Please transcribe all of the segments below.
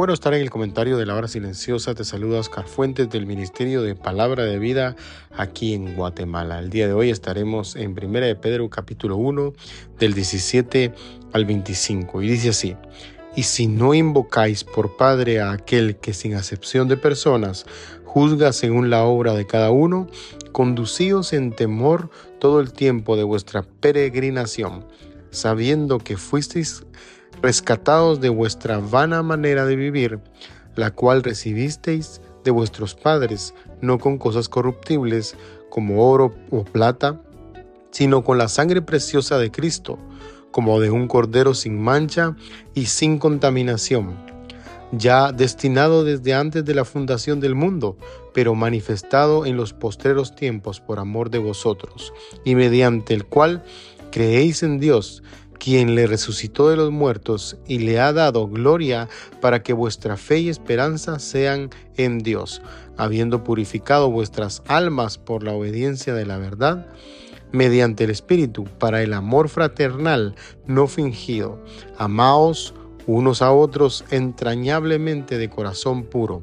Bueno estar en el comentario de la hora silenciosa. Te saluda Oscar Fuentes del Ministerio de Palabra de Vida aquí en Guatemala. El día de hoy estaremos en 1 de Pedro capítulo 1 del 17 al 25 y dice así. Y si no invocáis por Padre a aquel que sin acepción de personas juzga según la obra de cada uno, conducíos en temor todo el tiempo de vuestra peregrinación, sabiendo que fuisteis rescatados de vuestra vana manera de vivir, la cual recibisteis de vuestros padres, no con cosas corruptibles como oro o plata, sino con la sangre preciosa de Cristo, como de un cordero sin mancha y sin contaminación, ya destinado desde antes de la fundación del mundo, pero manifestado en los postreros tiempos por amor de vosotros, y mediante el cual creéis en Dios, quien le resucitó de los muertos y le ha dado gloria para que vuestra fe y esperanza sean en Dios, habiendo purificado vuestras almas por la obediencia de la verdad, mediante el Espíritu, para el amor fraternal no fingido. Amaos unos a otros entrañablemente de corazón puro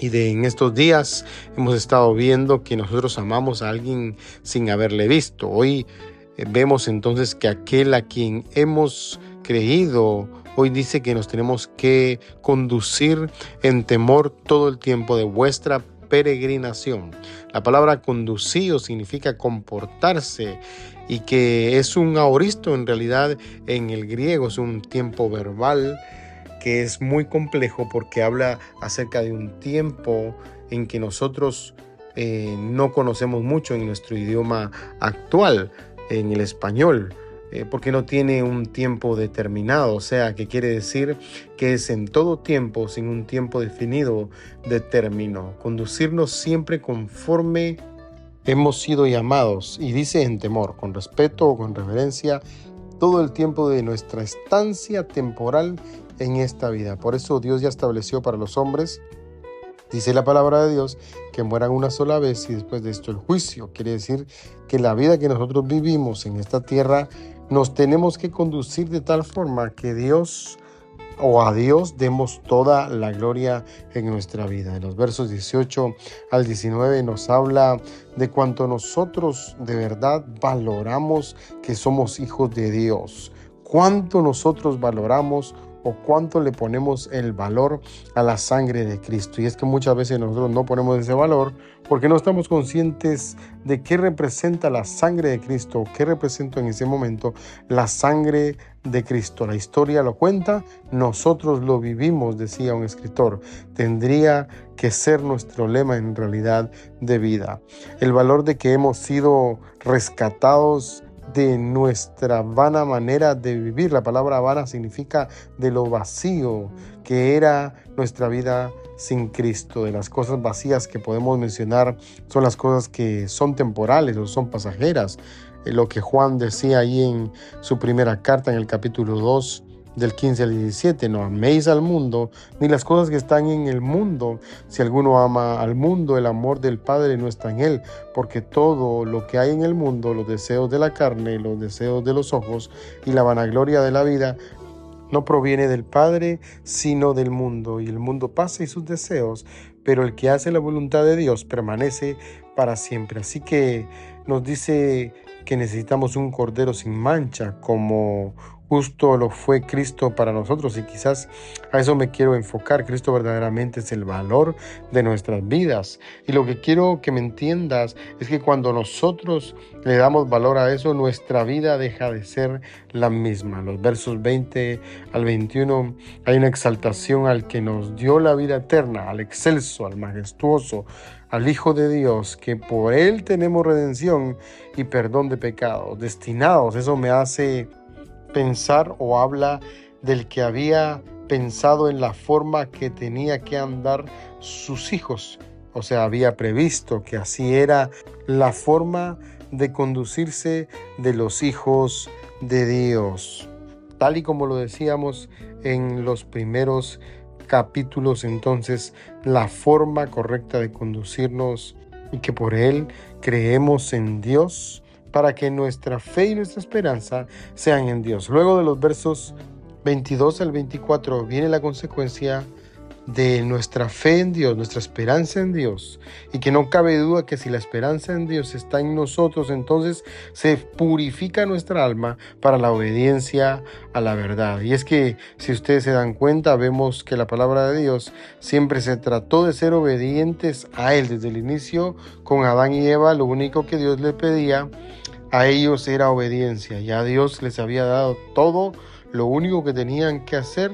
Y de en estos días hemos estado viendo que nosotros amamos a alguien sin haberle visto. Hoy eh, vemos entonces que aquel a quien hemos creído hoy dice que nos tenemos que conducir en temor todo el tiempo de vuestra peregrinación. La palabra conducido significa comportarse y que es un aoristo en realidad en el griego, es un tiempo verbal que es muy complejo porque habla acerca de un tiempo en que nosotros eh, no conocemos mucho en nuestro idioma actual, en el español, eh, porque no tiene un tiempo determinado, o sea, que quiere decir que es en todo tiempo, sin un tiempo definido de término, conducirnos siempre conforme hemos sido llamados, y dice en temor, con respeto o con reverencia, todo el tiempo de nuestra estancia temporal en esta vida. Por eso Dios ya estableció para los hombres, dice la palabra de Dios, que mueran una sola vez y después de esto el juicio. Quiere decir que la vida que nosotros vivimos en esta tierra nos tenemos que conducir de tal forma que Dios o a Dios demos toda la gloria en nuestra vida. En los versos 18 al 19 nos habla de cuánto nosotros de verdad valoramos que somos hijos de Dios, cuánto nosotros valoramos o cuánto le ponemos el valor a la sangre de Cristo. Y es que muchas veces nosotros no ponemos ese valor porque no estamos conscientes de qué representa la sangre de Cristo, qué representa en ese momento la sangre de Cristo. La historia lo cuenta, nosotros lo vivimos, decía un escritor. Tendría que ser nuestro lema en realidad de vida. El valor de que hemos sido rescatados de nuestra vana manera de vivir. La palabra vana significa de lo vacío que era nuestra vida sin Cristo. De las cosas vacías que podemos mencionar son las cosas que son temporales o son pasajeras. Eh, lo que Juan decía ahí en su primera carta en el capítulo 2 del 15 al 17, no améis al mundo ni las cosas que están en el mundo. Si alguno ama al mundo, el amor del Padre no está en él, porque todo lo que hay en el mundo, los deseos de la carne, los deseos de los ojos y la vanagloria de la vida, no proviene del Padre, sino del mundo. Y el mundo pasa y sus deseos, pero el que hace la voluntad de Dios permanece para siempre. Así que nos dice que necesitamos un cordero sin mancha como justo lo fue Cristo para nosotros y quizás a eso me quiero enfocar. Cristo verdaderamente es el valor de nuestras vidas. Y lo que quiero que me entiendas es que cuando nosotros le damos valor a eso, nuestra vida deja de ser la misma. Los versos 20 al 21 hay una exaltación al que nos dio la vida eterna, al excelso, al majestuoso, al Hijo de Dios, que por Él tenemos redención y perdón de pecados, destinados. Eso me hace pensar o habla del que había pensado en la forma que tenía que andar sus hijos. O sea, había previsto que así era la forma de conducirse de los hijos de Dios. Tal y como lo decíamos en los primeros capítulos, entonces, la forma correcta de conducirnos y que por él creemos en Dios para que nuestra fe y nuestra esperanza sean en Dios. Luego de los versos 22 al 24 viene la consecuencia de nuestra fe en Dios, nuestra esperanza en Dios, y que no cabe duda que si la esperanza en Dios está en nosotros, entonces se purifica nuestra alma para la obediencia a la verdad. Y es que si ustedes se dan cuenta, vemos que la palabra de Dios siempre se trató de ser obedientes a Él desde el inicio con Adán y Eva, lo único que Dios le pedía a ellos era obediencia. Ya Dios les había dado todo, lo único que tenían que hacer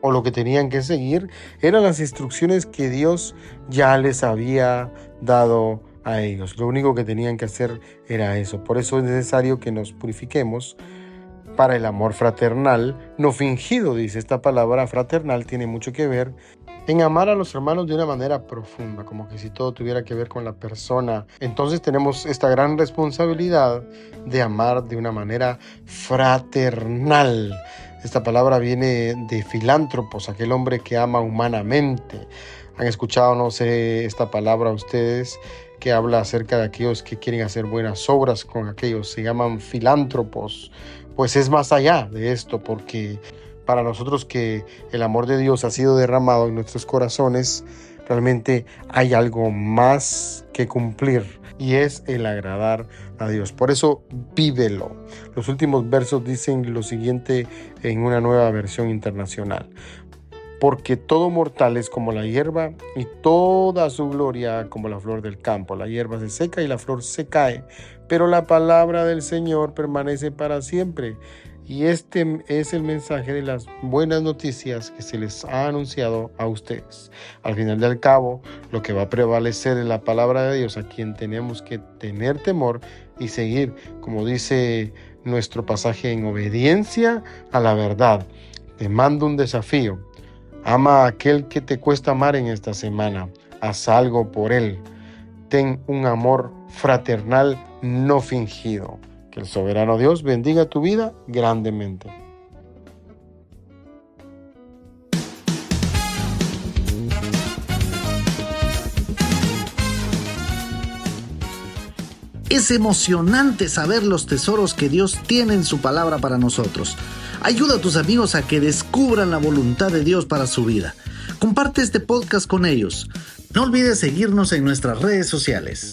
o lo que tenían que seguir eran las instrucciones que Dios ya les había dado a ellos. Lo único que tenían que hacer era eso. Por eso es necesario que nos purifiquemos para el amor fraternal, no fingido, dice esta palabra fraternal, tiene mucho que ver en amar a los hermanos de una manera profunda, como que si todo tuviera que ver con la persona. Entonces tenemos esta gran responsabilidad de amar de una manera fraternal. Esta palabra viene de filántropos, aquel hombre que ama humanamente. ¿Han escuchado, no sé, esta palabra ustedes que habla acerca de aquellos que quieren hacer buenas obras con aquellos? Se llaman filántropos. Pues es más allá de esto, porque para nosotros que el amor de Dios ha sido derramado en nuestros corazones, realmente hay algo más que cumplir y es el agradar a Dios. Por eso vívelo. Los últimos versos dicen lo siguiente en una nueva versión internacional. Porque todo mortal es como la hierba y toda su gloria como la flor del campo. La hierba se seca y la flor se cae, pero la palabra del Señor permanece para siempre. Y este es el mensaje de las buenas noticias que se les ha anunciado a ustedes. Al final del cabo, lo que va a prevalecer es la palabra de Dios a quien tenemos que tener temor y seguir, como dice nuestro pasaje, en obediencia a la verdad. Te mando un desafío. Ama a aquel que te cuesta amar en esta semana. Haz algo por él. Ten un amor fraternal no fingido el soberano Dios bendiga tu vida grandemente. Es emocionante saber los tesoros que Dios tiene en su palabra para nosotros. Ayuda a tus amigos a que descubran la voluntad de Dios para su vida. Comparte este podcast con ellos. No olvides seguirnos en nuestras redes sociales.